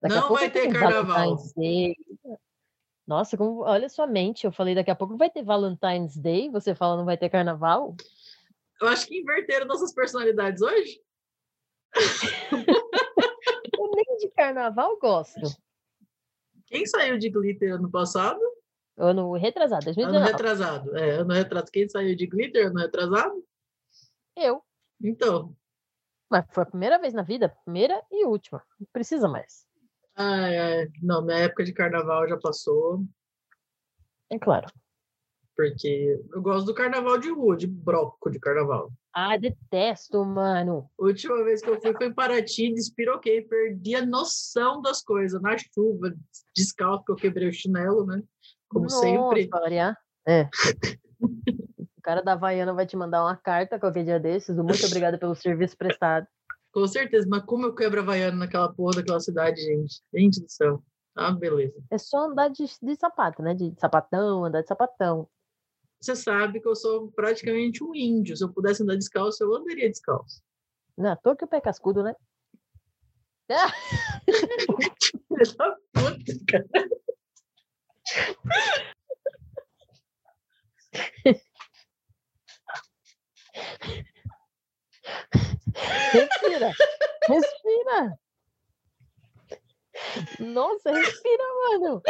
Daqui não vai ter carnaval. Nossa, como, olha sua mente. Eu falei daqui a pouco vai ter Valentine's Day. Você fala não vai ter carnaval? Eu acho que inverteram nossas personalidades hoje. eu nem de carnaval gosto. Quem saiu de glitter ano passado? Ano retrasado, 2019. Ano retrasado, é, ano retrasado. Quem saiu de glitter ano retrasado? Eu. Então. Mas foi a primeira vez na vida, primeira e última. Não precisa mais. Ai, ai. Não, minha época de carnaval já passou. É claro. Porque eu gosto do carnaval de rua, de broco de carnaval. Ah, detesto, mano. A última vez que eu fui foi em Paraty, despiroquei, perdi a noção das coisas. Na chuva, descalço, que eu quebrei o chinelo, né? Como Nossa, sempre. Variar. É. o cara da Havaiana vai te mandar uma carta qualquer dia desses, muito obrigado pelo serviço prestado. Com certeza, mas como eu quebro a Havaiana naquela porra daquela cidade, gente? Gente do céu. Ah, beleza. É só andar de, de sapato, né? De sapatão, andar de sapatão. Você sabe que eu sou praticamente um índio. Se eu pudesse andar descalço, eu andaria descalço. Não, tô que o pé cascudo, né? puta, cara. Respira. Respira. Nossa, respira, mano.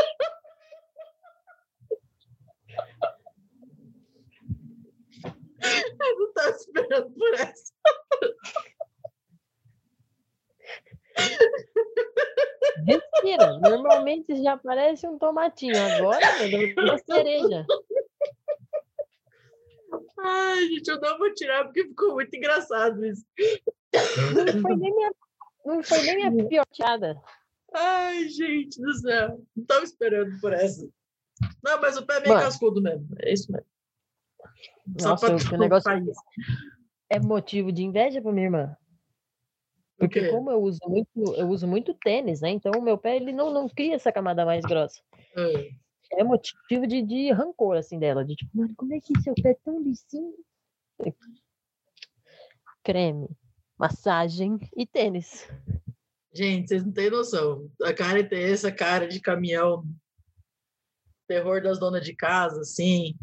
Eu não estava esperando por essa. Respira. Normalmente já parece um tomatinho. Agora, meu uma cereja. Ai, gente, eu não vou tirar porque ficou muito engraçado isso. Não foi nem minha, não foi nem minha piochada. Ai, gente do céu. Não estava esperando por essa. Não, mas o pé é meio Mano, cascudo mesmo. É isso mesmo. Nossa, o negócio é motivo de inveja para minha irmã. Porque como eu uso muito, eu uso muito tênis, né? Então o meu pé ele não, não cria essa camada mais grossa. É, é motivo de, de rancor assim dela, de tipo, mano, como é que seu pé é tão lisinho? Creme, massagem e tênis. Gente, vocês não têm noção. A cara tem essa cara de caminhão, terror das donas de casa, assim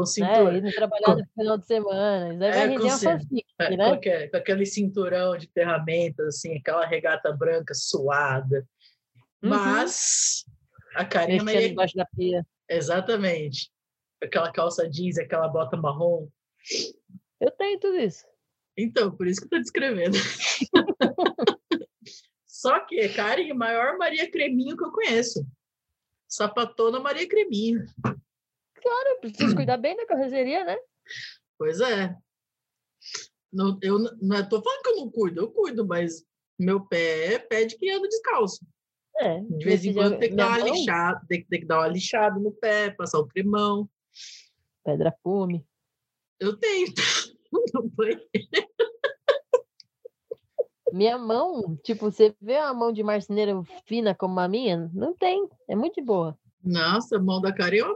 com cinturão. É, trabalhar com... no final de semana. Isso aí é, vai render uma fanfic, é, né? Com aquele, com aquele cinturão de ferramentas, assim, aquela regata branca suada. Uhum. Mas a carinha Maria... embaixo da pia. Exatamente. Aquela calça jeans, aquela bota marrom. Eu tenho tudo isso. Então, por isso que eu tô descrevendo. Só que Karen, maior Maria Creminho que eu conheço. Sapatona Maria Creminho. Claro, preciso cuidar bem da carroceria, né? Pois é. Não, eu não estou falando que eu não cuido, eu cuido, mas meu pé é pé de quem anda descalço. É, de vez em quando tem que, dar uma lixada, tem, tem, que dar uma lixada no pé, passar o cremão. Pedra fume. Eu tenho. minha mão, tipo, você vê a mão de marceneiro fina como a minha? Não tem. É muito boa. Nossa, a mão da cara uma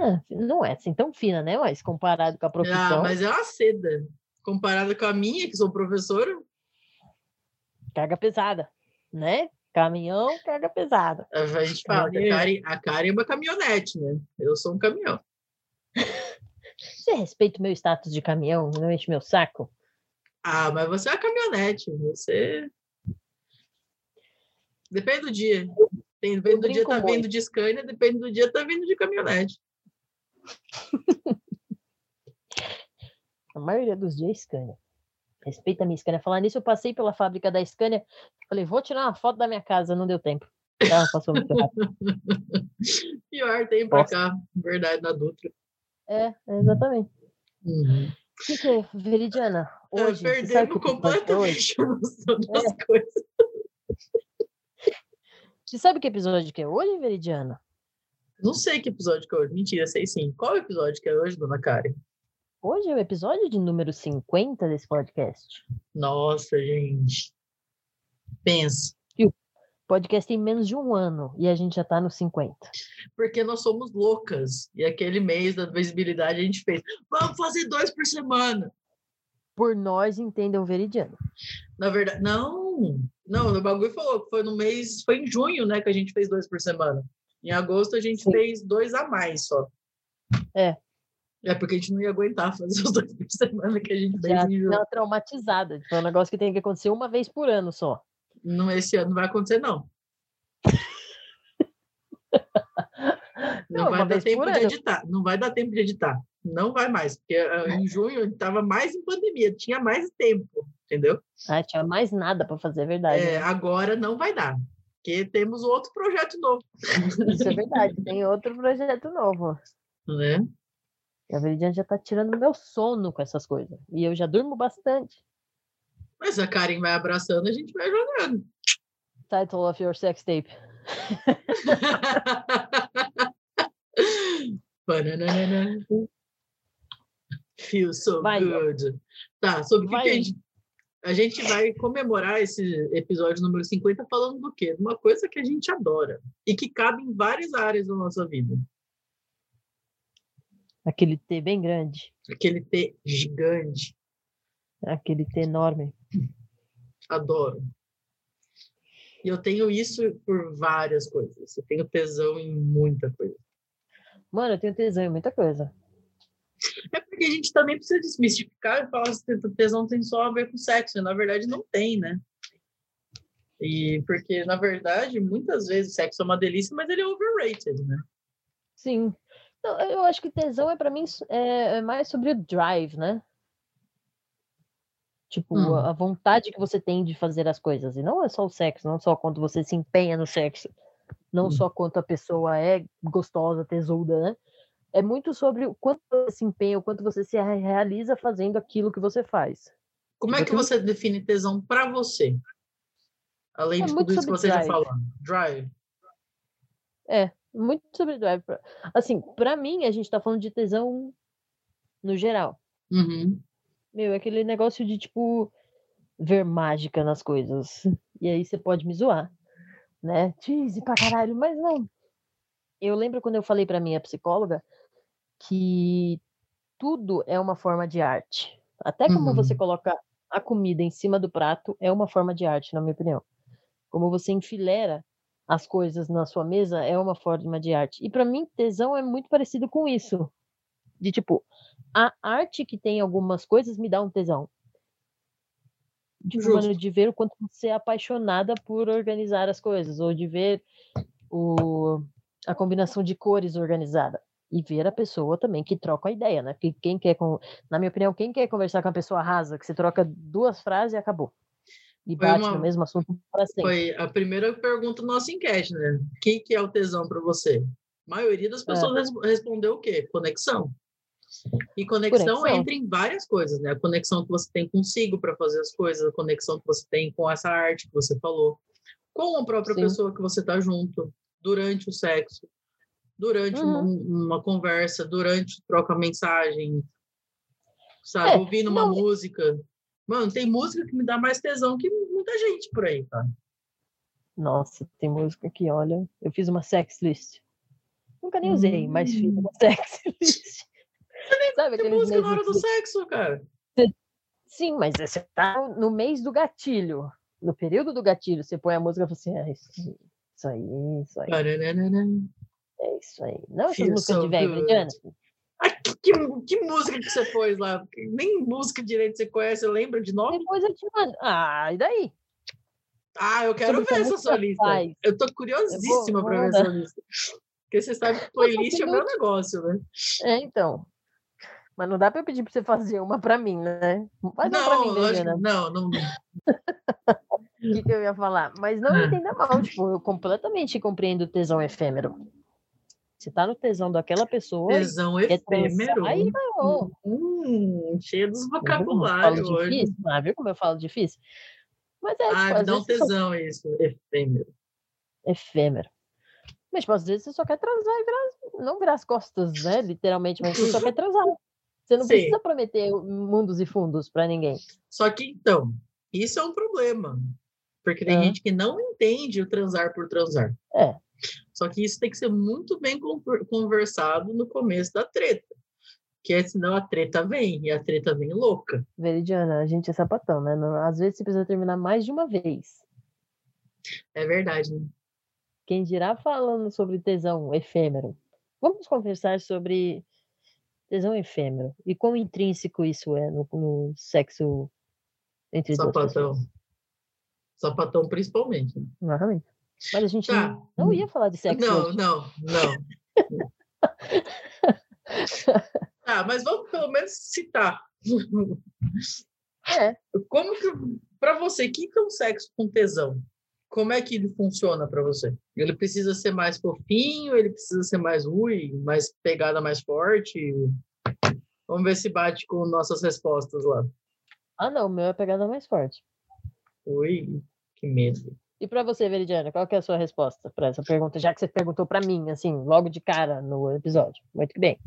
ah, não é assim tão fina, né? Mas comparado com a ah, profissão. Ah, mas é uma seda. Comparado com a minha, que sou professora. Carga pesada, né? Caminhão, carga pesada. A gente fala a Karen, a Karen é uma caminhonete, né? Eu sou um caminhão. Você respeita o meu status de caminhão, não enche meu saco? Ah, mas você é uma caminhonete. Você. Depende do dia. Depende do dia tá vindo de Scania, depende do dia tá vindo de caminhonete. A maioria dos dias é Scania. Respeita a minha Scania. Falar nisso, eu passei pela fábrica da Scania. Falei, vou tirar uma foto da minha casa. Não deu tempo. Ela passou muito rápido. Pior, tem pra cá. Verdade, na Dutra. É, exatamente. Uhum. O que, que é, Veridiana? É, hoje, é, perdemos completamente a noção das é. coisas. Você sabe que episódio que é hoje, Veridiana? Não sei que episódio que é hoje. Mentira, sei sim. Qual episódio que é hoje, dona Karen? Hoje é o episódio de número 50 desse podcast. Nossa, gente. Pensa. E o podcast tem menos de um ano e a gente já tá no 50. Porque nós somos loucas. E aquele mês da visibilidade a gente fez. Vamos fazer dois por semana. Por nós, entendam veridiano. Na verdade, não. Não, o bagulho falou que foi no mês, foi em junho, né, que a gente fez dois por semana. Em agosto a gente Sim. fez dois a mais só. É. É porque a gente não ia aguentar fazer os dois por semana que a gente fez em junho. traumatizada. Foi um negócio que tem que acontecer uma vez por ano só. Não, esse ano não vai acontecer, não. não, não vai dar tempo de editar. Não vai dar tempo de editar. Não vai mais, porque ah, em junho estava mais em pandemia, tinha mais tempo, entendeu? Ah, tinha mais nada para fazer, é verdade. É? Agora não vai dar, porque temos outro projeto novo. Isso é verdade, tem outro projeto novo. Né? E a Veridiana já está tirando meu sono com essas coisas. E eu já durmo bastante. Mas a Karen vai abraçando, a gente vai jogando. Title of your sex tape. Feels so vai, good. Tá, sobre o que, que a gente... A gente vai comemorar esse episódio número 50 falando do quê? De uma coisa que a gente adora e que cabe em várias áreas da nossa vida. Aquele T bem grande. Aquele T gigante. Aquele T enorme. Adoro. E eu tenho isso por várias coisas. Eu tenho tesão em muita coisa. Mano, eu tenho tesão em muita coisa. É porque a gente também precisa desmistificar e falar que tesão tem só a ver com sexo. Na verdade, não tem, né? E porque, na verdade, muitas vezes sexo é uma delícia, mas ele é overrated, né? Sim. Eu acho que tesão é para mim é, é, mais sobre o drive, né? Tipo, hum. a vontade que você tem de fazer as coisas. E não é só o sexo, não só quando você se empenha no sexo. Não hum. só quanto a pessoa é gostosa, tesuda, né? é muito sobre o quanto você se empenha, o quanto você se realiza fazendo aquilo que você faz. Como é que você define tesão para você? Além é de tudo isso que você drive. já falou. Drive. É, muito sobre drive. Assim, para mim, a gente está falando de tesão no geral. Uhum. Meu, é aquele negócio de, tipo, ver mágica nas coisas. E aí você pode me zoar, né? Cheese pra caralho, mas não. Eu lembro quando eu falei pra minha psicóloga que tudo é uma forma de arte. Até como uhum. você coloca a comida em cima do prato é uma forma de arte, na minha opinião. Como você enfilera as coisas na sua mesa é uma forma de arte. E para mim, tesão é muito parecido com isso. De tipo, a arte que tem algumas coisas me dá um tesão. De, de ver o quanto você é apaixonada por organizar as coisas, ou de ver o, a combinação de cores organizada e ver a pessoa também que troca a ideia, né? Porque quem quer, na minha opinião, quem quer conversar com a pessoa rasa, que você troca duas frases e acabou. E foi bate uma... no mesmo assunto para sempre. Foi a primeira pergunta do nosso enquete, né? O que, que é o tesão para você? A maioria das pessoas é. respondeu o quê? Conexão. E conexão, conexão, entra em várias coisas, né? A conexão que você tem consigo para fazer as coisas, a conexão que você tem com essa arte que você falou, com a própria Sim. pessoa que você está junto, durante o sexo, durante uhum. uma, uma, conversa, durante troca mensagem, sabe? É, ouvindo uma não... música. Mano, tem música que me dá mais tesão que muita gente por aí, tá? Nossa, tem música que, olha, eu fiz uma sex list. Nunca nem usei, hum. mas fiz uma hum. sex list. Sabe que música na hora do sexo, cara? Sim, mas você tá no mês do gatilho. No período do gatilho, você põe a música e fala assim, ah, isso, isso aí, isso aí. É isso aí. Não essas músicas de velho. Ah, que, que, música que você pôs lá? Nem música direito você conhece, lembra de nome? Depois eu te mando. Ah, e daí? Ah, eu quero ver essa sua lista. Faz. Eu tô curiosíssima para ver essa lista. Porque você sabe que playlist é meu negócio, né? É, então. Mas não dá para eu pedir para você fazer uma para mim, né? Faz não, uma pra mim, né? não, não. O que, que, eu ia falar? Mas não me entenda mal, tipo, eu completamente compreendo o tesão efêmero. Você tá no tesão daquela pessoa. Tesão efêmero. Aí, não. Hum, cheio dos vocabulários hoje. Difícil, ah, viu como eu falo difícil? Mas é, ah, tipo, dá um tesão só... isso, efêmero. efêmero. Mas, tipo, às vezes você só quer transar e virar, não virar as costas, né? Literalmente, mas você só quer transar. Você não Sim. precisa prometer mundos e fundos para ninguém. Só que, então, isso é um problema. Porque tem é. gente que não entende o transar por transar. É. Só que isso tem que ser muito bem conversado no começo da treta. Que senão a treta vem, e a treta vem louca. Veridiana, a gente é sapatão, né? Às vezes você precisa terminar mais de uma vez. É verdade, né? Quem dirá falando sobre tesão efêmero? Vamos conversar sobre tesão efêmero e quão intrínseco isso é no, no sexo entre Sapatão. Sapatão principalmente. Exatamente. Mas a gente tá. não ia falar de sexo. Não, hoje. não, não. tá, mas vamos pelo menos citar. É. Como que, para você, o que é um sexo com tesão? como é que ele funciona para você? Ele precisa ser mais fofinho, ele precisa ser mais ui, mais pegada mais forte? Vamos ver se bate com nossas respostas lá. Ah, não, o meu é pegada mais forte. Ui, que medo. E para você, Veridiana, qual é a sua resposta para essa pergunta, já que você perguntou para mim, assim, logo de cara no episódio? Muito bem.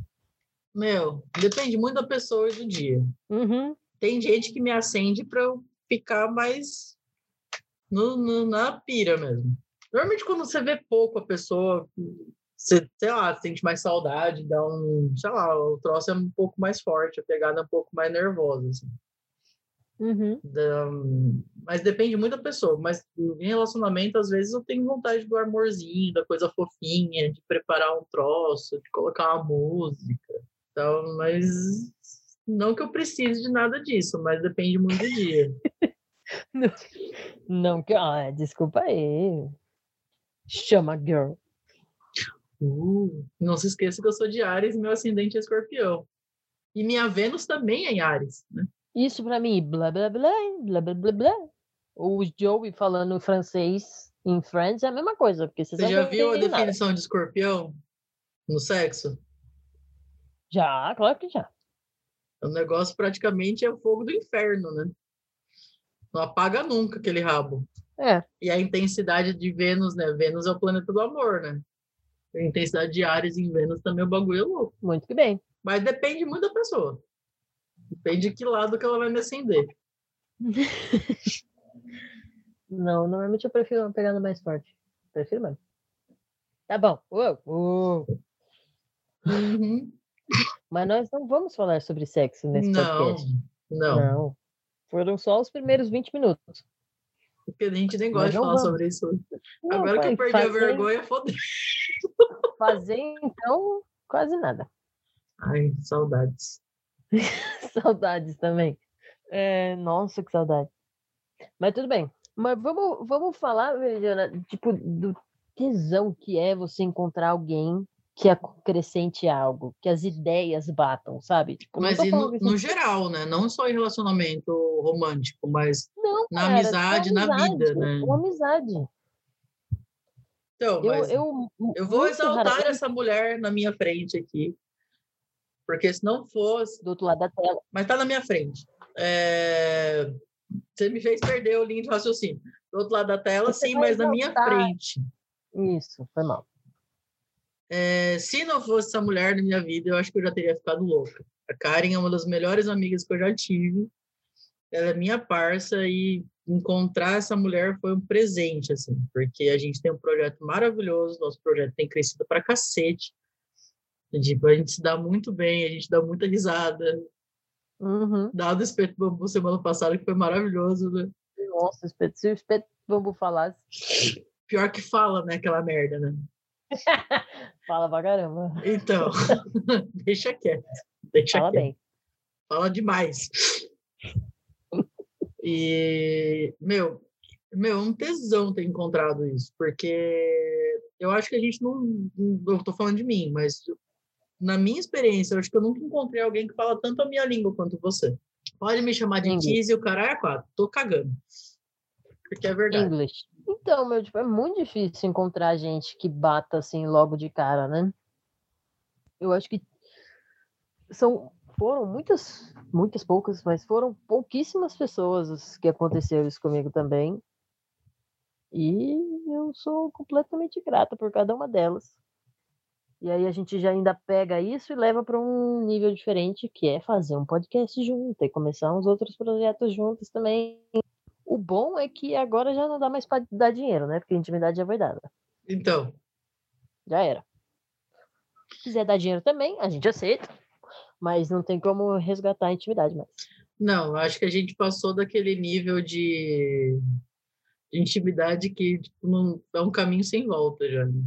Meu, depende muito da pessoa e do dia. Uhum. Tem gente que me acende para eu ficar mais no, no, na pira mesmo. Normalmente, quando você vê pouco a pessoa, você, sei lá, sente mais saudade, dá um, sei lá, o troço é um pouco mais forte, a pegada é um pouco mais nervosa, assim. Uhum. Da, mas depende muito da pessoa. Mas em relacionamento, às vezes eu tenho vontade do amorzinho, da coisa fofinha, de preparar um troço, de colocar uma música. Então, mas não que eu precise de nada disso, mas depende muito do dia. Não, não que. Ah, desculpa aí. Chama girl. Uh, não se esqueça que eu sou de Ares e meu ascendente é escorpião. E minha Vênus também é em Ares, né? Isso para mim, blá blá blá, blá blá blá blá. O Joey falando francês em Friends é a mesma coisa. Porque você já viu a definição nada. de escorpião no sexo? Já, claro que já. O negócio praticamente é o fogo do inferno, né? Não apaga nunca aquele rabo. É. E a intensidade de Vênus, né? Vênus é o planeta do amor, né? A intensidade de Ares em Vênus também o bagulho é louco. Muito que bem. Mas depende muito da pessoa. Depende de que lado que ela vai me acender. Não, normalmente eu prefiro uma pegada mais forte. Prefiro mais. Tá bom. Uou, uou. Uhum. Mas nós não vamos falar sobre sexo nesse não, podcast. Não. Não. Foram só os primeiros 20 minutos. Porque a gente nem gosta de falar vamos. sobre isso. Não, Agora pai, que eu perdi fazer... a vergonha, fodeu. Fazer, então, quase nada. Ai, saudades. saudades também. É, nossa, que saudade. Mas tudo bem. Mas vamos, vamos falar, Veridiana, tipo, do tesão que é você encontrar alguém que acrescente algo, que as ideias batam, sabe? Tipo, mas no, no, geral, né? Não só em relacionamento romântico, mas não, na cara, amizade, na vida, né? Com amizade. Então, eu, eu, eu vou exaltar essa mulher na minha frente aqui. Porque se não fosse. Do outro lado da tela. Mas tá na minha frente. É... Você me fez perder o link de raciocínio. Do outro lado da tela, Você sim, mas exaltar... na minha frente. Isso, foi mal. É, se não fosse essa mulher na minha vida, eu acho que eu já teria ficado louca. A Karen é uma das melhores amigas que eu já tive. Ela é minha parça e encontrar essa mulher foi um presente, assim, porque a gente tem um projeto maravilhoso, nosso projeto tem crescido pra cacete. Tipo, a gente se dá muito bem, a gente dá muita risada. Uhum. Dado o espeto bambu semana passada, que foi maravilhoso, né? Nossa, se o espeto bambu falasse. Pior que fala, né? Aquela merda, né? Fala pra caramba. Então, deixa quieto. Deixa Fala quieto. bem. Fala demais. E, meu, meu, é um tesão ter encontrado isso, porque eu acho que a gente não. Eu tô falando de mim, mas na minha experiência, eu acho que eu nunca encontrei alguém que fala tanto a minha língua quanto você. Pode me chamar de Kiz e o caralho é quatro. Tô cagando. Porque é verdade. English. Então, meu, tipo, é muito difícil encontrar gente que bata assim logo de cara, né? Eu acho que são foram muitas, muitas poucas, mas foram pouquíssimas pessoas que aconteceu isso comigo também. E eu sou completamente grata por cada uma delas. E aí a gente já ainda pega isso e leva para um nível diferente, que é fazer um podcast junto e começar uns outros projetos juntos também. O bom é que agora já não dá mais para dar dinheiro, né? Porque a intimidade já foi dada. Então. Já era. Se quiser dar dinheiro também, a gente aceita. Mas não tem como resgatar a intimidade mais. Não, acho que a gente passou daquele nível de, de intimidade que tipo, não é um caminho sem volta já. Né?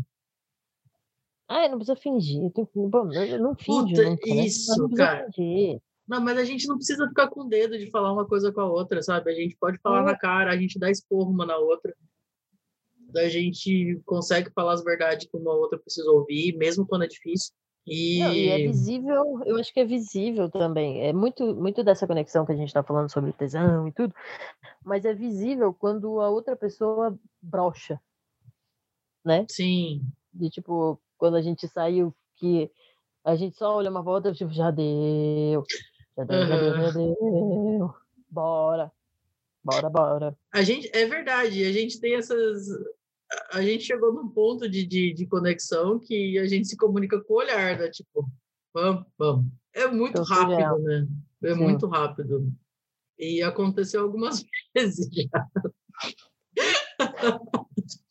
Ah, não precisa fingir. Eu, não finjo Puta, nunca, né? Isso, cara. Fingir. Não, mas a gente não precisa ficar com dedo de falar uma coisa com a outra, sabe? A gente pode falar é. na cara, a gente dá esporro uma na outra. A gente consegue falar as verdades que uma outra precisa ouvir, mesmo quando é difícil. E... Não, e é visível, eu acho que é visível também. É muito, muito dessa conexão que a gente está falando sobre tesão e tudo, mas é visível quando a outra pessoa brocha, né? Sim. De tipo, quando a gente saiu, que a gente só olha uma volta, tipo, já deu, já deu, uhum. já deu, já deu, bora, bora, bora. A gente, é verdade, a gente tem essas, a gente chegou num ponto de, de, de, conexão que a gente se comunica com o olhar, né? Tipo, vamos, vamos. É muito rápido, né? É Sim. muito rápido. E aconteceu algumas vezes já.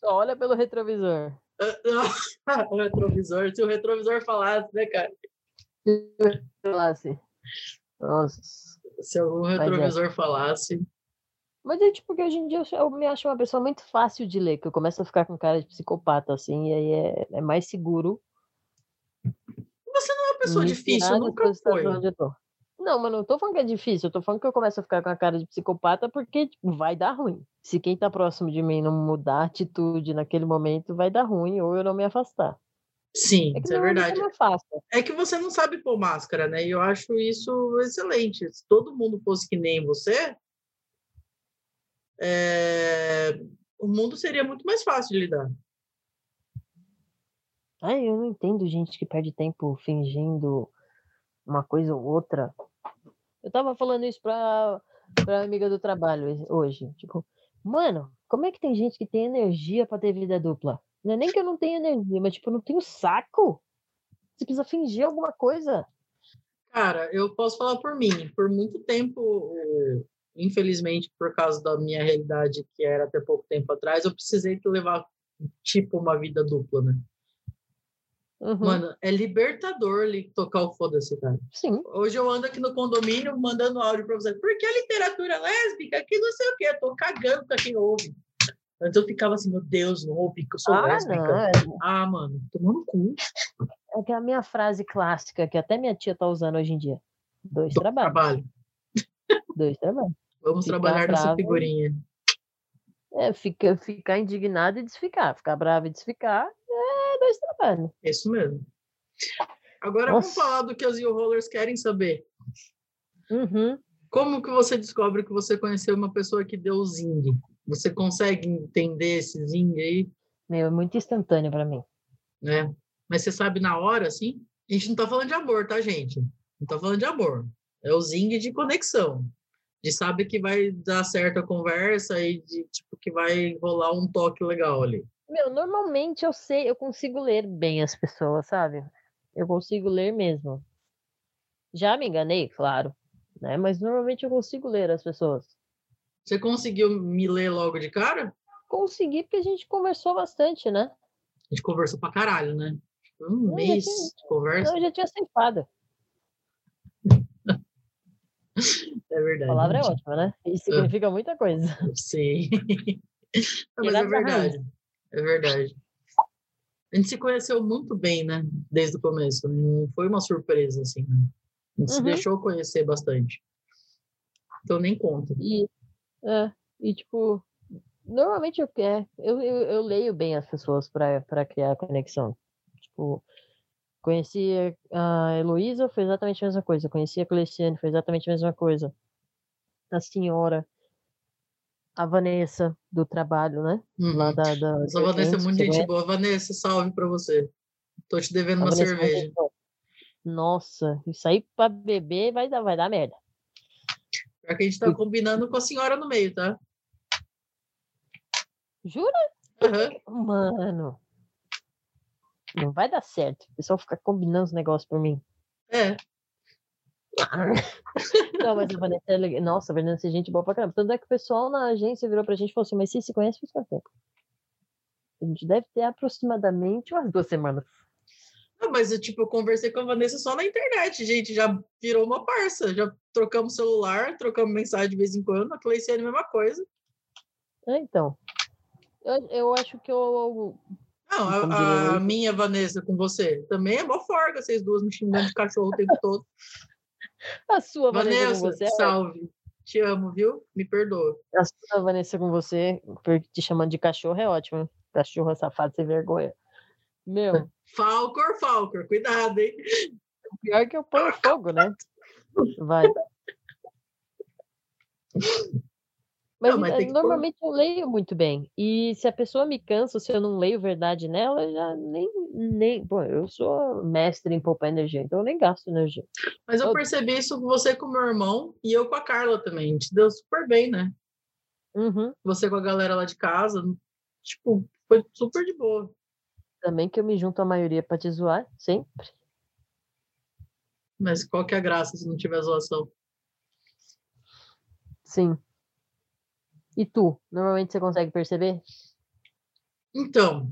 Só olha pelo retrovisor. o retrovisor, se o retrovisor falasse, né, cara? Falasse. Nossa. Se algum é. retrovisor falasse. Mas é tipo que hoje em dia eu me acho uma pessoa muito fácil de ler, que eu começo a ficar com cara de psicopata, assim, e aí é, é mais seguro. Você não é uma pessoa difícil, nunca foi. Não, mas não tô falando que é difícil, eu tô falando que eu começo a ficar com a cara de psicopata porque tipo, vai dar ruim. Se quem tá próximo de mim não mudar a atitude naquele momento, vai dar ruim, ou eu não me afastar. Sim, é isso é verdade. É que você não sabe pôr máscara, né? E eu acho isso excelente. Se todo mundo fosse que nem você, é... o mundo seria muito mais fácil de lidar. Ai, eu não entendo gente que perde tempo fingindo uma coisa ou outra. Eu tava falando isso pra, pra amiga do trabalho hoje. Tipo, mano, como é que tem gente que tem energia para ter vida dupla? Não é nem que eu não tenho energia, mas tipo, eu não tenho saco. Você precisa fingir alguma coisa. Cara, eu posso falar por mim. Por muito tempo, infelizmente, por causa da minha realidade, que era até pouco tempo atrás, eu precisei levar, tipo, uma vida dupla, né? Uhum. Mano, é libertador tocar o foda-se, cara. Sim. Hoje eu ando aqui no condomínio mandando áudio pra você. Por que a literatura lésbica? Que não sei o quê. Eu tô cagando pra quem ouve. Antes eu ficava assim, meu Deus, não ouve, que eu sou ah, lésbica. Não. É. Ah, mano, tomando cu. É que é a minha frase clássica, que até minha tia tá usando hoje em dia. Dois trabalhos. Trabalho. Dois trabalhos. Vamos ficar trabalhar bravo, nessa figurinha. É, fica, ficar indignado e desficar. Ficar bravo e desficar é dois trabalhos. Isso mesmo. Agora Nossa. vamos falar do que os rollers querem saber. Uhum. Como que você descobre que você conheceu uma pessoa que deu zing? Você consegue entender esse zing aí? Meu, é muito instantâneo para mim. Né? Mas você sabe na hora, assim? A gente não tá falando de amor, tá, gente? Não tá falando de amor. É o zing de conexão de saber que vai dar certo a conversa e de tipo que vai rolar um toque legal ali. Meu, normalmente eu sei, eu consigo ler bem as pessoas, sabe? Eu consigo ler mesmo. Já me enganei, claro, né? Mas normalmente eu consigo ler as pessoas. Você conseguiu me ler logo de cara? Consegui porque a gente conversou bastante, né? A gente conversou pra caralho, né? Um eu mês tinha... de conversa. Não, eu já tinha ceifado. É verdade. A palavra é ótima, né? Isso significa muita coisa. Sim. Mas é verdade. É verdade. A gente se conheceu muito bem, né? Desde o começo. Não foi uma surpresa, assim. Né? A gente uhum. se deixou conhecer bastante. Então nem conta. E, é, e tipo, normalmente eu, é, eu, eu, eu leio bem as pessoas para criar conexão. Tipo, Conheci a Heloísa, foi exatamente a mesma coisa. Conheci a Cleciane, foi exatamente a mesma coisa. A senhora, a Vanessa, do trabalho, né? Uhum. Lá da, da, Essa Vanessa é muito gente boa. Vanessa, salve para você. Tô te devendo a uma Vanessa é cerveja. Nossa, isso aí para beber vai dar, vai dar merda. Pior que a gente tá combinando com a senhora no meio, tá? Jura? Uhum. Mano. Não vai dar certo. O pessoal fica combinando os negócios por mim. É. Não, mas a Vanessa é legal. Nossa, a Vanessa é gente boa pra caramba. Tanto é que o pessoal na agência virou pra gente e falou assim: Mas se se conhece faz quanto tempo? A gente deve ter aproximadamente umas duas semanas. Não, mas eu, tipo, eu conversei com a Vanessa só na internet, gente. Já virou uma parça. Já trocamos celular, trocamos mensagem de vez em quando. A Cleiciane, a mesma coisa. É, então. Eu, eu acho que eu. Não, a, a minha Vanessa com você também é mó forga, vocês duas me xingando de cachorro o tempo todo. A sua Vanessa, Vanessa com você. É salve. Te amo, viu? Me perdoa. A sua Vanessa com você, porque te chamando de cachorro é ótimo. Cachorro safado sem vergonha. Meu. Falcor, Falcor, cuidado, hein? Pior que eu ponho fogo, né? Vai. Mas, não, mas normalmente pôr... eu leio muito bem. E se a pessoa me cansa, se eu não leio verdade nela, eu já nem. nem bom, eu sou mestre em poupar energia, então eu nem gasto energia. Mas eu, eu... percebi isso com você com meu irmão e eu com a Carla também. A gente deu super bem, né? Uhum. Você com a galera lá de casa. Tipo, foi super de boa. Também que eu me junto à maioria para te zoar, sempre. Mas qual que é a graça se não tiver zoação? Sim. E tu, normalmente você consegue perceber? Então,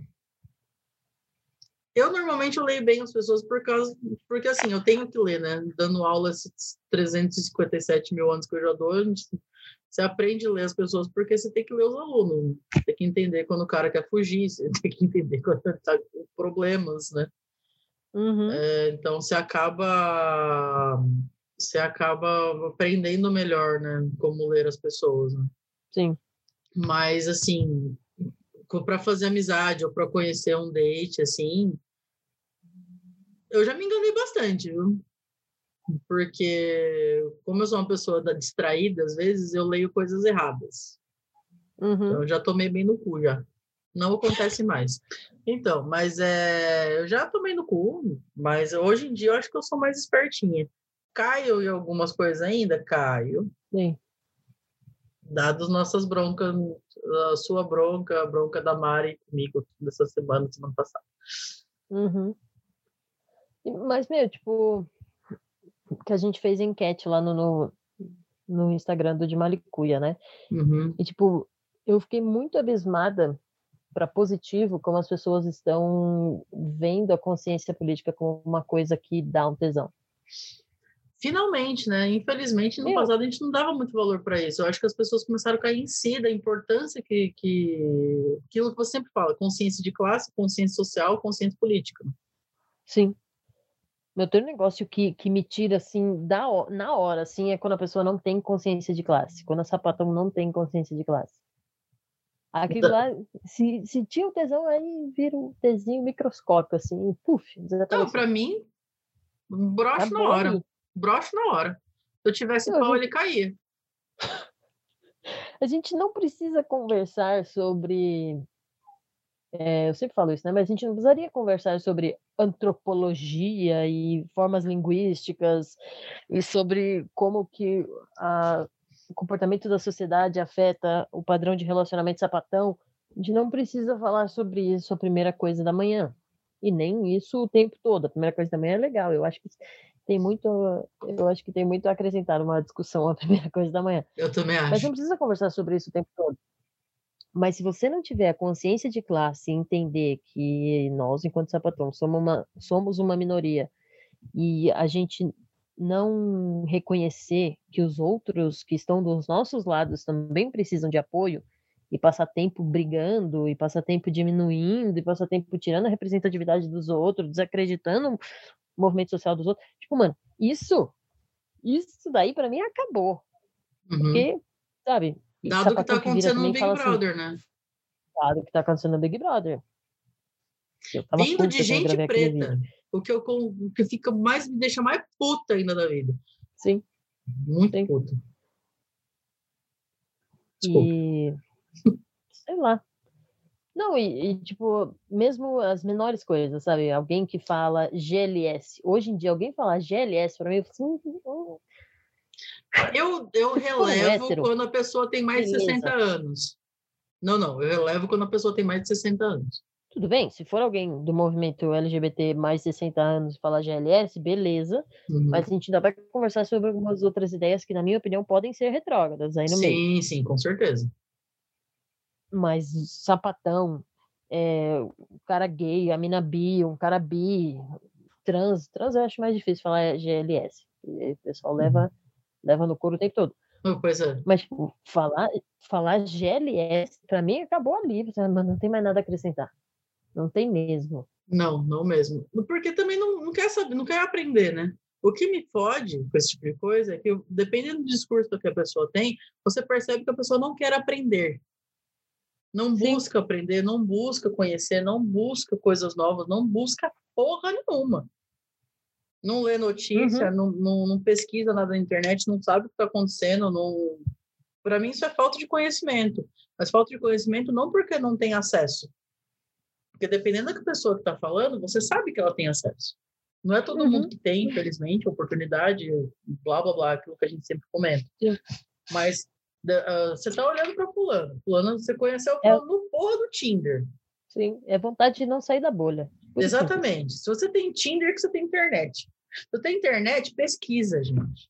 eu normalmente eu leio bem as pessoas por causa, porque assim, eu tenho que ler, né? Dando aula esses 357 mil anos que eu já dou, você aprende a ler as pessoas porque você tem que ler os alunos, né? tem que entender quando o cara quer fugir, você tem que entender quando está com problemas, né? Uhum. É, então você acaba você acaba aprendendo melhor, né? Como ler as pessoas, né? Sim. Mas, assim, para fazer amizade ou para conhecer um date, assim, eu já me enganei bastante, viu? Porque, como eu sou uma pessoa distraída, às vezes eu leio coisas erradas. Uhum. Então, eu já tomei bem no cu, já. Não acontece mais. Então, mas é, eu já tomei no cu, mas hoje em dia eu acho que eu sou mais espertinha. Caio em algumas coisas ainda? Caio. Sim dados nossas broncas, a sua bronca, a bronca da Mari comigo dessa semana, semana passada. Uhum. Mas, meu, tipo, que a gente fez enquete lá no, no, no Instagram do de Malicuia, né? Uhum. E, tipo, eu fiquei muito abismada para positivo como as pessoas estão vendo a consciência política como uma coisa que dá um tesão. Finalmente, né? Infelizmente, no passado a gente não dava muito valor para isso. Eu acho que as pessoas começaram a cair em si da importância que, que aquilo que você sempre fala, consciência de classe, consciência social, consciência política. Sim. Meu tem um negócio que, que me tira assim da, na hora, assim, é quando a pessoa não tem consciência de classe, quando a sapatão não tem consciência de classe. Aquilo lá, se, se tinha o um tesão, aí vira um tesinho microscópio, assim, e puf, Não, para mim, broche na hora broche na hora. Se eu tivesse não, pau, gente... ele caía. A gente não precisa conversar sobre. É, eu sempre falo isso, né? Mas a gente não precisaria conversar sobre antropologia e formas linguísticas e sobre como que a, o comportamento da sociedade afeta o padrão de relacionamento sapatão. A gente não precisa falar sobre isso a primeira coisa da manhã. E nem isso o tempo todo. A primeira coisa da manhã é legal. Eu acho que tem muito, eu acho que tem muito a acrescentar numa discussão a primeira coisa da manhã. Eu também acho. Mas não precisa conversar sobre isso o tempo todo. Mas se você não tiver a consciência de classe e entender que nós, enquanto sapatão, somos uma, somos uma minoria e a gente não reconhecer que os outros que estão dos nossos lados também precisam de apoio e passar tempo brigando e passar tempo diminuindo e passar tempo tirando a representatividade dos outros, desacreditando movimento social dos outros. Tipo, mano, isso, isso daí para mim acabou. Uhum. Porque, sabe? Dado o que tá acontecendo no Big assim, Brother, assim, né? Dado o que tá acontecendo no Big Brother. Vindo de gente preta, o que, eu, o que fica mais, me deixa mais puta ainda da vida. Sim. Muito Sim. puta. Desculpa. E sei lá. Não, e, e, tipo, mesmo as menores coisas, sabe? Alguém que fala GLS. Hoje em dia, alguém falar GLS para mim, eu assim, eu, eu relevo quando a pessoa tem mais Beleza. de 60 anos. Não, não, eu relevo quando a pessoa tem mais de 60 anos. Tudo bem, se for alguém do movimento LGBT mais de 60 anos falar GLS, beleza. Uhum. Mas a gente ainda vai conversar sobre algumas outras ideias que, na minha opinião, podem ser retrógradas aí no sim, meio. Sim, sim, com certeza. Mas sapatão, é, cara gay, a mina bi, um cara bi, trans, trans eu acho mais difícil falar GLS. O pessoal leva, uhum. leva no couro o tempo todo. Pois é. Mas tipo, falar, falar GLS, para mim, acabou ali. Não tem mais nada a acrescentar. Não tem mesmo. Não, não mesmo. Porque também não, não quer saber, não quer aprender, né? O que me fode com esse tipo de coisa é que, dependendo do discurso que a pessoa tem, você percebe que a pessoa não quer aprender. Não Sim. busca aprender, não busca conhecer, não busca coisas novas, não busca porra nenhuma. Não lê notícia, uhum. não, não, não, pesquisa nada na internet, não sabe o que está acontecendo. Não... Para mim, isso é falta de conhecimento. Mas falta de conhecimento não porque não tem acesso, porque dependendo da pessoa que está falando, você sabe que ela tem acesso. Não é todo uhum. mundo que tem, infelizmente, oportunidade, blá, blá, blá, aquilo que a gente sempre comenta. Sim. Uh, você está olhando para fulano. Fulano, você conheceu o é fulano é... no porra do Tinder. Sim, é vontade de não sair da bolha. Exatamente. Se você tem Tinder, é que você tem internet. Se você tem internet, pesquisa, gente.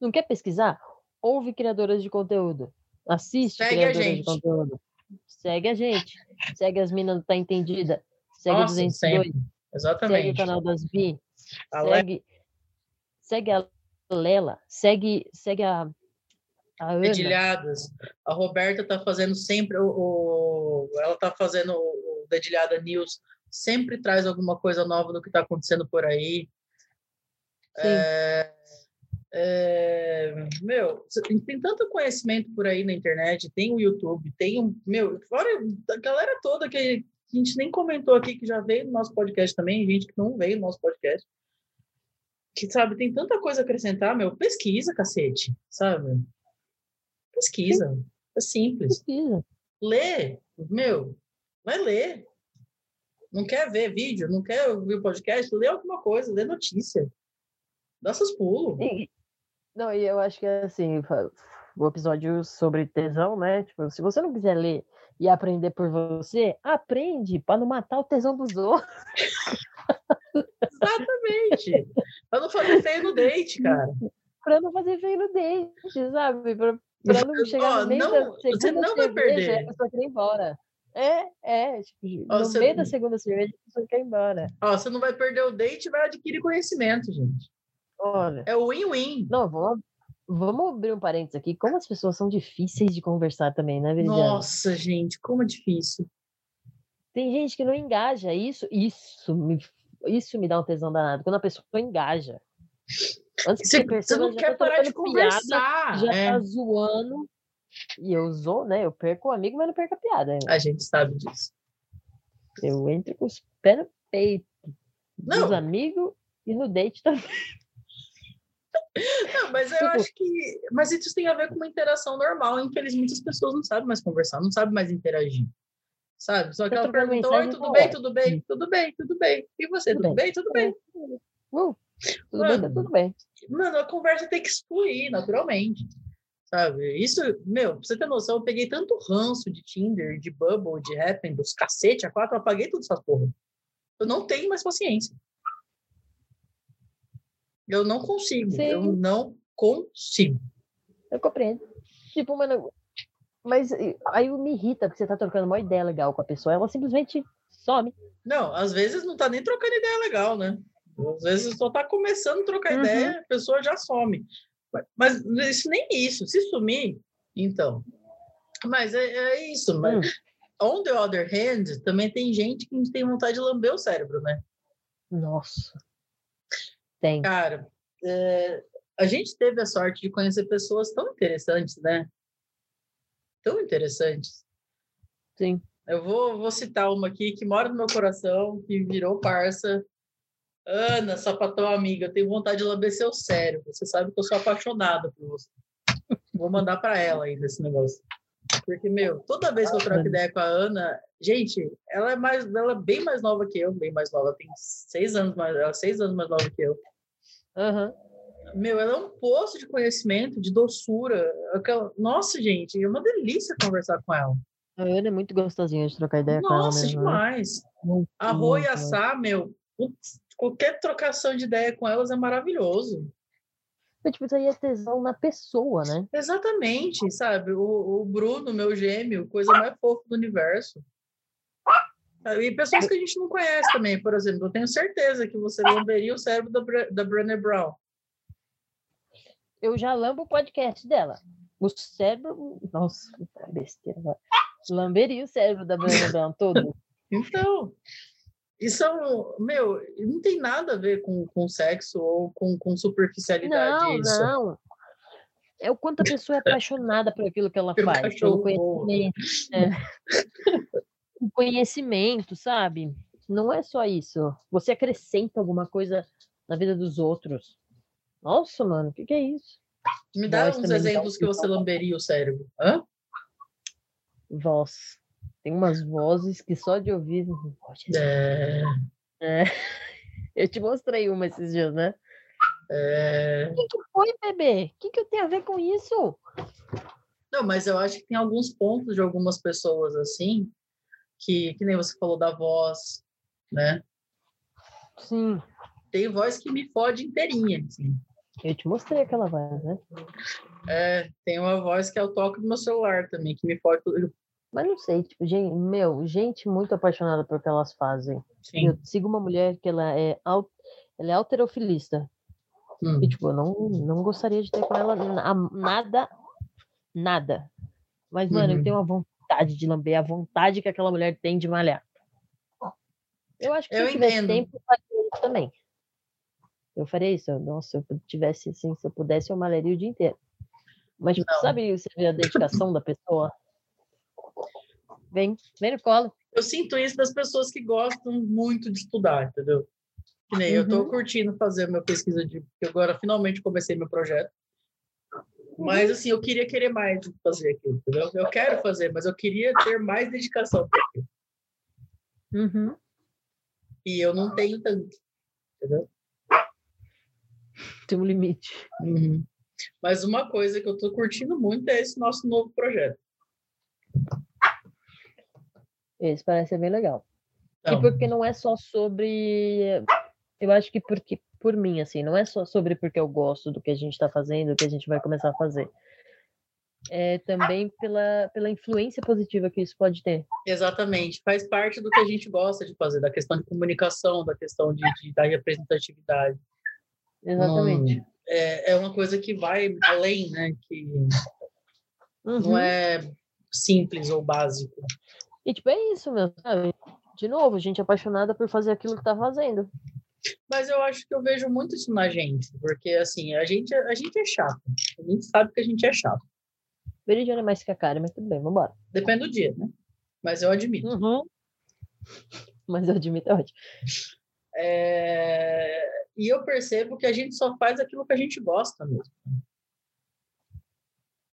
Não quer pesquisar? Ouve criadoras de conteúdo. Assiste Segue criadoras de conteúdo. Segue a gente. Segue as minas Tá Entendida. Segue Nossa, 202. Sempre. Exatamente. Segue o canal das Bi. Segue, segue a Lela. Segue, segue a. Dedilhadas. A Roberta tá fazendo sempre o... o ela tá fazendo o, o Dedilhada News. Sempre traz alguma coisa nova do que está acontecendo por aí. É, é, meu, tem tanto conhecimento por aí na internet, tem o YouTube, tem um. Meu, fora a galera toda que a gente nem comentou aqui, que já veio no nosso podcast também, gente que não veio no nosso podcast. Que, sabe, tem tanta coisa a acrescentar, meu. Pesquisa, cacete, sabe? Pesquisa. É simples. Pesquisa. Lê, meu, vai ler. Não quer ver vídeo, não quer ouvir podcast, lê alguma coisa, lê notícia. Dá seus pulos. Não, e eu acho que é assim, o episódio sobre tesão, né? Tipo, se você não quiser ler e aprender por você, aprende para não matar o tesão dos outros. Exatamente. para não fazer feio no date, cara. para não fazer feio no date, sabe? Para não chegar oh, no meio não, da segunda você não vai perder. a pessoa quer ir embora. É, é. Tipo, oh, no você... meio da segunda cerveja, a pessoa quer ir embora. Ó, oh, você não vai perder o date vai adquirir conhecimento, gente. Olha. É o win-win. Não, vamos, vamos abrir um parênteses aqui. Como as pessoas são difíceis de conversar também, né, Veridiana? Nossa, gente, como é difícil. Tem gente que não engaja. Isso, isso me, isso me dá um tesão danado. Quando a pessoa engaja. Antes você, você não quer parar de conversar. Piada, já é. tá zoando. E eu zoo, né? Eu perco o amigo, mas não perco a piada. A gente sabe disso. Eu entro com os pés no peito. Não. Dos amigos e no date também. Não, mas eu tipo acho que. Mas isso tem a ver com uma interação normal. Infelizmente, as pessoas não sabem mais conversar, não sabem mais interagir. Sabe? Só que ela pergunta: Oi, tudo bem, tudo bem, tudo bem, tudo bem. E você, tudo, tudo bem? bem? Tudo bem. Uh, tudo mano, bem, tá tudo bem. Mano, a conversa tem que fluir naturalmente. Sabe? Isso, meu, pra você ter noção, eu peguei tanto ranço de Tinder, de Bubble, de Happen, dos cacete a quatro, eu apaguei tudo essas porra. Eu não tenho mais paciência. Eu não consigo. Sim. Eu não consigo. Eu compreendo. Tipo, mano, mas aí me irrita porque você tá trocando uma ideia legal com a pessoa, ela simplesmente some. Não, às vezes não tá nem trocando ideia legal, né? Às vezes só tá começando a trocar uhum. ideia, a pessoa já some. Mas isso nem isso. Se sumir, então. Mas é, é isso. Mas, hum. on the other hand, também tem gente que tem vontade de lamber o cérebro, né? Nossa. Tem. Cara, é, a gente teve a sorte de conhecer pessoas tão interessantes, né? Tão interessantes. Sim. Eu vou, vou citar uma aqui que mora no meu coração, que virou parça. Ana, sapatão amiga, eu tenho vontade de lamber seu cérebro. Você sabe que eu sou apaixonada por você. Vou mandar para ela ainda esse negócio. Porque, meu, toda vez que eu troco ideia com a Ana, gente, ela é mais, ela é bem mais nova que eu, bem mais nova, tem seis anos mais, ela é seis anos mais nova que eu. Uhum. meu, ela é um poço de conhecimento, de doçura. Nossa, gente, é uma delícia conversar com ela. A Ana é muito gostosinha de trocar ideia Nossa, com ela. Nossa, né? demais. a Rô e a Sá, meu, qualquer trocação de ideia com elas é maravilhoso. Mas, tipo, isso aí é tesão na pessoa, né? Exatamente, sabe? O, o Bruno, meu gêmeo, coisa mais fofa do universo. E pessoas que a gente não conhece também, por exemplo, eu tenho certeza que você lamberia o cérebro da, da Brené Brown. Eu já lambo o podcast dela. O cérebro. Nossa, besteira. Lamberia o cérebro da Brené Brown todo. Então, isso é um, meu, não tem nada a ver com, com sexo ou com, com superficialidade. Não, isso. não. É o quanto a pessoa é apaixonada por aquilo que ela faz. Pelo conhecimento. É. o conhecimento, sabe? Não é só isso. Você acrescenta alguma coisa na vida dos outros. Nossa, mano, o que, que é isso? Me dá Voz uns exemplos que você lamberia o cérebro. Hã? Voz. Tem umas vozes que só de ouvir. É... É. Eu te mostrei uma esses dias, né? É... O que, que foi, bebê? O que, que eu tenho a ver com isso? Não, mas eu acho que tem alguns pontos de algumas pessoas assim, que, que nem você falou da voz, né? Sim. Tem voz que me fode inteirinha, assim. Eu te mostrei aquela voz, né? É, tem uma voz que é o toque do meu celular também, que me fode. Mas não sei, tipo, gente, meu, gente muito apaixonada por que elas fazem. Sim. Eu sigo uma mulher que ela é, ela é alterofilista. Hum. E, tipo, eu não, não gostaria de ter com ela nada, nada. Mas, mano, Uhum. eu tenho uma vontade de lamber, a vontade que aquela mulher tem de malhar. Eu acho que se Eu eu tivesse tempo, eu faria isso também. Eu faria isso. Nossa, se eu tivesse, assim, se eu pudesse, eu malharia o dia inteiro. Mas, tipo, sabe, você vê a dedicação da pessoa? Vem, vem no colo. Eu sinto isso das pessoas que gostam muito de estudar, entendeu? Que nem eu tô Uhum. curtindo fazer minha pesquisa de. porque Agora finalmente comecei meu projeto. Mas Uhum. assim, eu queria querer mais fazer aquilo, entendeu? Eu quero fazer, mas eu queria ter mais dedicação para aquilo. Uhum. E eu não tenho tanto, entendeu? Tem um limite. Uhum. Mas uma coisa que eu tô curtindo muito é esse nosso novo projeto. Esse parece ser bem legal. Então, E porque não é só sobre. Eu acho que porque, por mim, assim, não é só sobre porque eu gosto do que a gente está fazendo, do que a gente vai começar a fazer. É também pela, pela influência positiva que isso pode ter. Exatamente, faz parte do que a gente gosta de fazer, da questão de comunicação, da questão de, de da representatividade. Exatamente. Não- é, é uma coisa que vai além, né? Que Uhum. não é simples ou básico. E tipo, é isso, meu, sabe? De novo, gente apaixonada por fazer aquilo que tá fazendo. Mas eu acho que eu vejo muito isso na gente, porque assim, a gente, a gente é chato. A gente sabe que a gente é chato. Veridiana é mais que a cara, mas tudo bem, vambora. Depende do dia, né? Mas eu admito. Uhum. Mas eu admito, é ótimo. É, E eu percebo que a gente só faz aquilo que a gente gosta mesmo.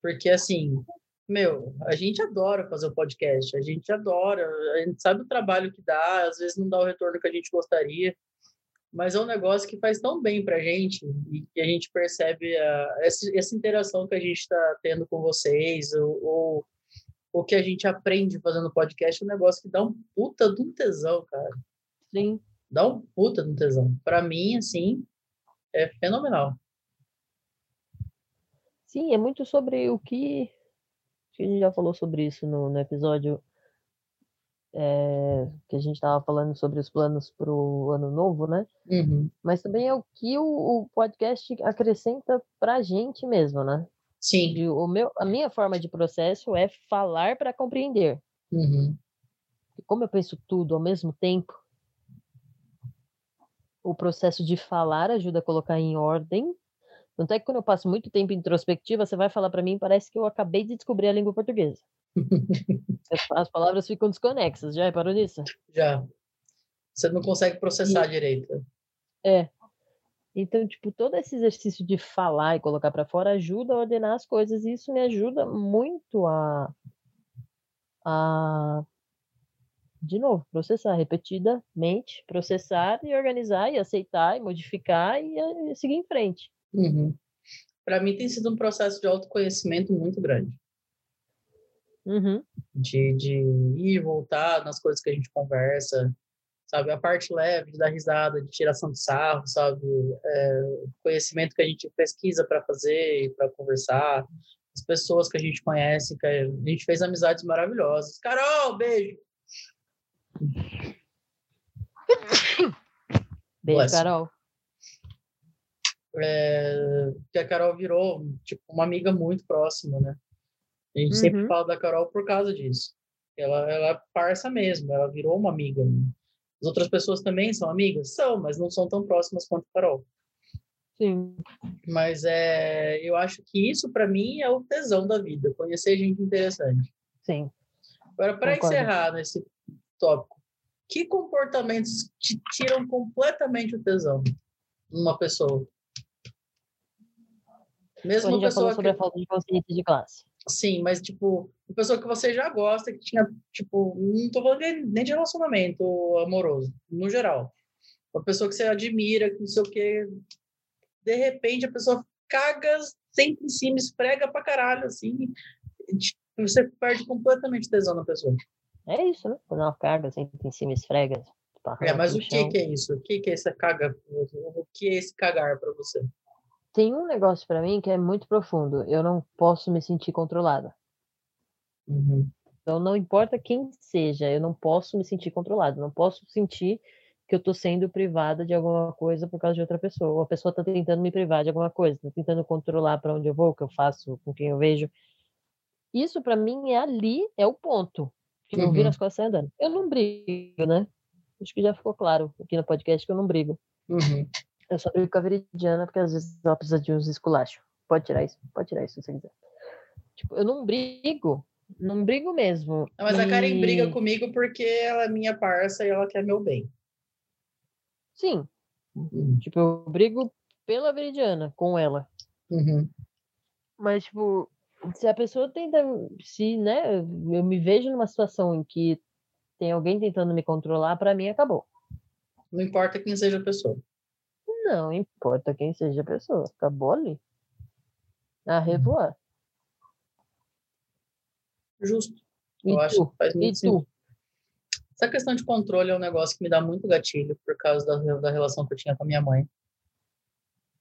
Porque, assim, meu, a gente adora fazer o podcast, a gente adora, a gente sabe o trabalho que dá, às vezes não dá o retorno que a gente gostaria, mas é um negócio que faz tão bem pra gente e que a gente percebe a, essa, essa interação que a gente está tendo com vocês, ou, ou o que a gente aprende fazendo podcast, é um negócio que dá um puta de um tesão, cara Sim. dá um puta no tesão. Para mim, assim, é fenomenal. Sim, é muito sobre o que. Acho que A gente já falou sobre isso no, no episódio é, que a gente estava falando sobre os planos para o ano novo, né? Uhum. Mas também é o que o, o podcast acrescenta para a gente mesmo, né? Sim. E o meu, a minha forma de processo é falar para compreender. Uhum. E como eu penso tudo ao mesmo tempo, o processo de falar ajuda a colocar em ordem. Tanto é que quando eu passo muito tempo em introspectiva, você vai falar para mim, parece que eu acabei de descobrir a língua portuguesa. As, as palavras ficam desconexas, já reparou nisso? Já. Você não consegue processar direito. É. Então, tipo, todo esse exercício de falar e colocar para fora ajuda a ordenar as coisas, e isso me ajuda muito a, a de novo, processar repetidamente, processar e organizar e aceitar e modificar e, eh, seguir em frente. Uhum. Para mim tem sido um processo de autoconhecimento muito grande. Uhum. De, de ir e voltar nas coisas que a gente conversa, sabe? A parte leve, de dar risada, de tiração de sarro, sabe? É, conhecimento que a gente pesquisa para fazer, para conversar, as pessoas que a gente conhece, que a gente fez amizades maravilhosas. Carol, beijo! Beijo, Bless. Carol. É, que a Carol virou tipo uma amiga muito próxima, né? A gente uhum. sempre fala da Carol por causa disso. Ela, ela é parça mesmo, ela virou uma amiga. As outras pessoas também são amigas? São, mas não são tão próximas quanto a Carol. Sim. Mas é, eu acho que isso, para mim, é o tesão da vida, conhecer gente interessante. Sim. Agora, para encerrar nesse tópico, que comportamentos te tiram completamente o tesão numa pessoa? Mesmo a gente já falou sobre que... a falta de consciência de classe. Sim, mas, tipo, uma pessoa que você já gosta, que tinha, tipo, não tô falando nem de relacionamento amoroso, no geral. Uma pessoa que você admira, que não sei o quê. De repente, a pessoa caga sempre em cima, esfrega pra caralho, assim. Você perde completamente tesão na pessoa. É isso, né? Quando ela caga, sempre em cima, esfrega. É, mas o que, que é isso? O que, que é essa caga? O que é esse cagar para você? Tem um negócio para mim que é muito profundo. Eu não posso me sentir controlada. Uhum. Então, não importa quem seja, eu não posso me sentir controlada. Não posso sentir que eu estou sendo privada de alguma coisa por causa de outra pessoa. Ou a pessoa está tentando me privar de alguma coisa, está tentando controlar para onde eu vou, o que eu faço, com quem eu vejo. Isso, para mim, é ali, é o ponto. Que não uhum. vira as costas andando. Eu não brigo, né? Acho que já ficou claro aqui no podcast que eu não brigo. Uhum. Eu só brigo com a Veridiana porque às vezes ela precisa de uns esculachos. Pode tirar isso? Pode tirar isso se você quiser. Tipo, eu não brigo. Não brigo mesmo. Não, mas e... a Karen briga comigo porque ela é minha parça e ela quer meu bem. Sim. Uhum. Tipo, eu brigo pela Veridiana com ela. Uhum. Mas, tipo, se a pessoa tenta. Se, né, eu me vejo numa situação em que tem alguém tentando me controlar, para mim acabou. Não importa quem seja a pessoa. Não importa quem seja a pessoa. Acabou ali. A uhum. revoar. Justo. E Eu tu? acho que faz muito e sentido. Tu? Essa questão de controle é um negócio que me dá muito gatilho por causa da, da relação que eu tinha com a minha mãe.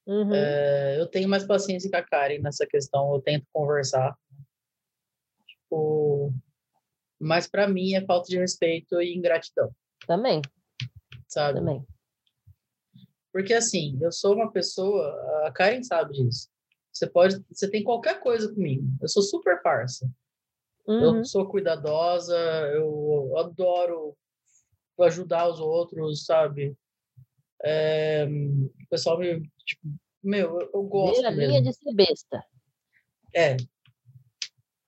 Uhum. É, eu tenho mais paciência com a Karen nessa questão, eu tento conversar. Tipo, mas para mim é falta de respeito e ingratidão. Também. Sabe? Também. Porque assim, eu sou uma pessoa, a Karen sabe disso. Você pode, você tem qualquer coisa comigo. Eu sou super parça. Uhum. Eu sou cuidadosa, eu adoro ajudar os outros, sabe? É, o pessoal me, tipo, meu, eu, eu gosto Ver a mesmo. linha de ser besta. É.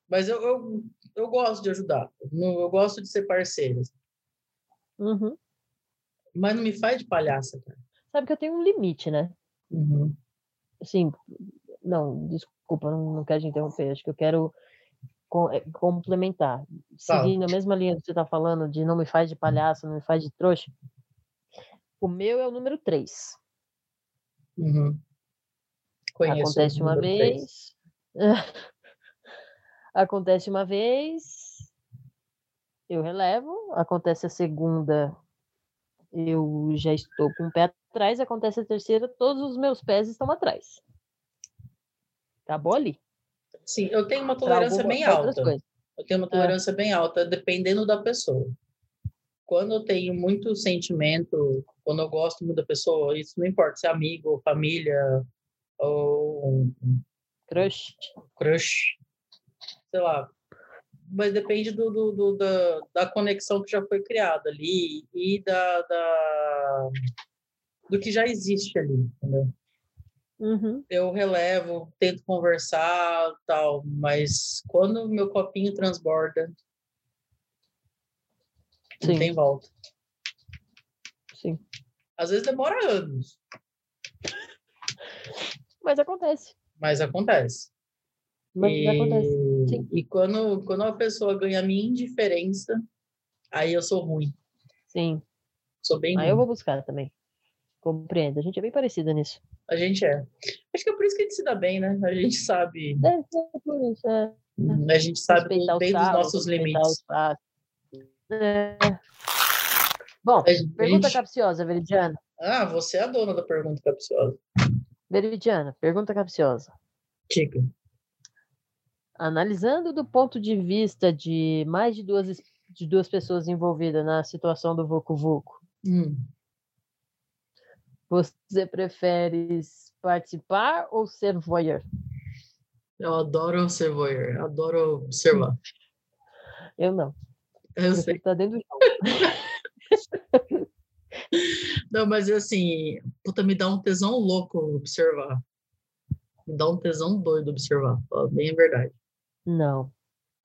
Mas eu, eu, eu gosto de ajudar. Eu gosto de ser parceiro. Uhum. Mas não me faz de palhaça, cara sabe que eu tenho um limite, né? Uhum. Assim, não, desculpa, não, não quero te interromper, acho que eu quero eh, complementar. Seguindo a mesma linha que você está falando, de não me faz de palhaço, não me faz de trouxa. O meu é o número 3. Uhum. Acontece uma vez. Acontece uma vez, eu relevo. Acontece a segunda, eu já estou com o pé atrás, acontece a terceira, todos os meus pés estão atrás. Acabou ali. Sim, eu tenho uma tolerância bem alta. Eu tenho uma tolerância é. bem alta, dependendo da pessoa. Quando eu tenho muito sentimento, quando eu gosto muito da pessoa, isso não importa se é amigo, família, ou. Crush. Crush. Sei lá, mas depende do, do, do, da, da conexão que já foi criada ali e da, da do que já existe ali, entendeu? Uhum. Eu relevo, tento conversar, tal, mas quando meu copinho transborda, Sim. não tem volta. Sim. Às vezes demora anos. Mas acontece. Mas acontece. Mas e, acontece. Sim. E quando, quando a pessoa ganha a minha indiferença, aí eu sou ruim. Sim. Sou bem Aí ruim. eu vou buscar também. Compreendo. A gente é bem parecida nisso. A gente é. Acho que é por isso que a gente se dá bem, né? A gente sabe. É, é por isso, é. A gente sabe bem dos nossos limites. É. Bom, pergunta gente... capciosa, Veridiana. Ah, você é a dona da pergunta capciosa. Veridiana, pergunta capciosa. Diga. Analisando do ponto de vista de mais de duas, de duas pessoas envolvidas na situação do Vucu Vucu, hum. Você prefere participar ou ser voyeur? Eu adoro ser voyeur, adoro observar. Eu não. Eu sei. Tá dentro do jogo. Não, mas assim, puta, me dá um tesão louco observar. Me dá um tesão doido observar, bem a verdade. Não.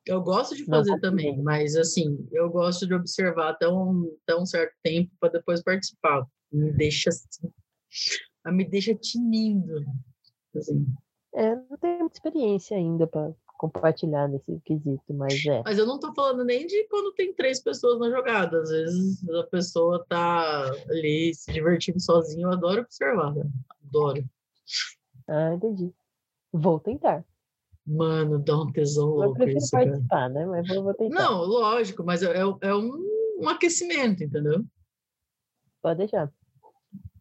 Eu gosto de fazer também, mas assim, eu gosto de observar até um, até um certo tempo para depois participar. Me deixa assim, me deixa tinindo. Assim. É, não tenho muita experiência ainda para compartilhar nesse quesito, mas é. Mas eu não estou falando nem de quando tem três pessoas na jogada. Às vezes a pessoa tá ali se divertindo sozinho. Eu adoro observar, né? Adoro. Ah, entendi. Vou tentar. Mano, dá um tesão louco. Eu prefiro isso, participar, cara. né? Mas vou, vou tentar. Não, lógico, mas é, é, é um, um aquecimento, entendeu? Pode deixar.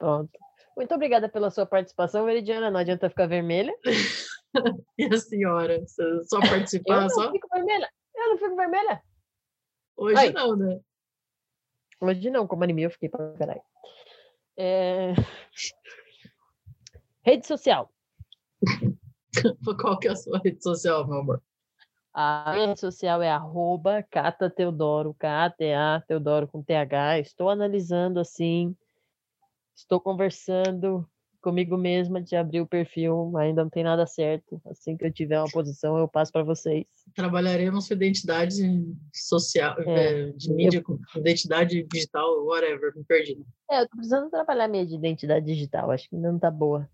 Pronto. Muito obrigada pela sua participação, Veridiana. Não adianta ficar vermelha. e a senhora? Só participar? Eu não só? fico vermelha. Eu não fico vermelha. Hoje Oi. não, né? Hoje não, como anime eu fiquei pra caralho. É... Rede social. Qual que é a sua rede social, meu amor? A rede social é arroba Cata Teodoro, K-A-T-A, Teodoro com TH. Estou analisando assim, estou conversando comigo mesma de abrir o perfil, ainda não tem nada certo. Assim que eu tiver uma posição, eu passo para vocês. Trabalharemos com identidade social, é, é de mídia, eu... identidade digital, whatever, me perdi. É, eu tô precisando trabalhar minha de identidade digital, acho que ainda não tá boa.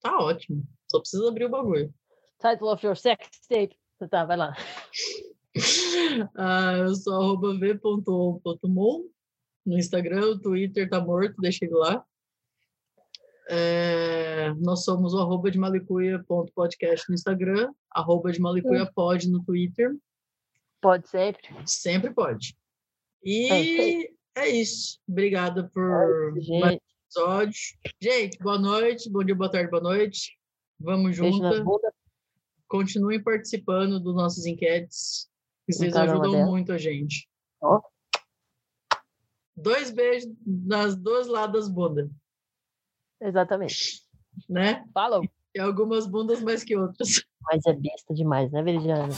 Tá ótimo, só precisa abrir o bagulho. Title of your sex tape. Tá, vai lá. ah, eu sou arroba v.on.mon no Instagram, o Twitter tá morto, deixa ele lá. É, nós somos o arroba de malicuia.podcast no Instagram, arroba de malicuia no Twitter. Pode sempre. Sempre pode. E é, é isso. Obrigada por mais episódio. Gente, boa noite, bom dia, boa tarde, boa noite. Vamos junto. Continuem participando dos nossos enquetes, que vocês ajudam muito a gente. Oh. Dois beijos nas duas lados das bundas. Exatamente. Né? Falou. E algumas bundas mais que outras. Mas é besta demais, né, Veridiana?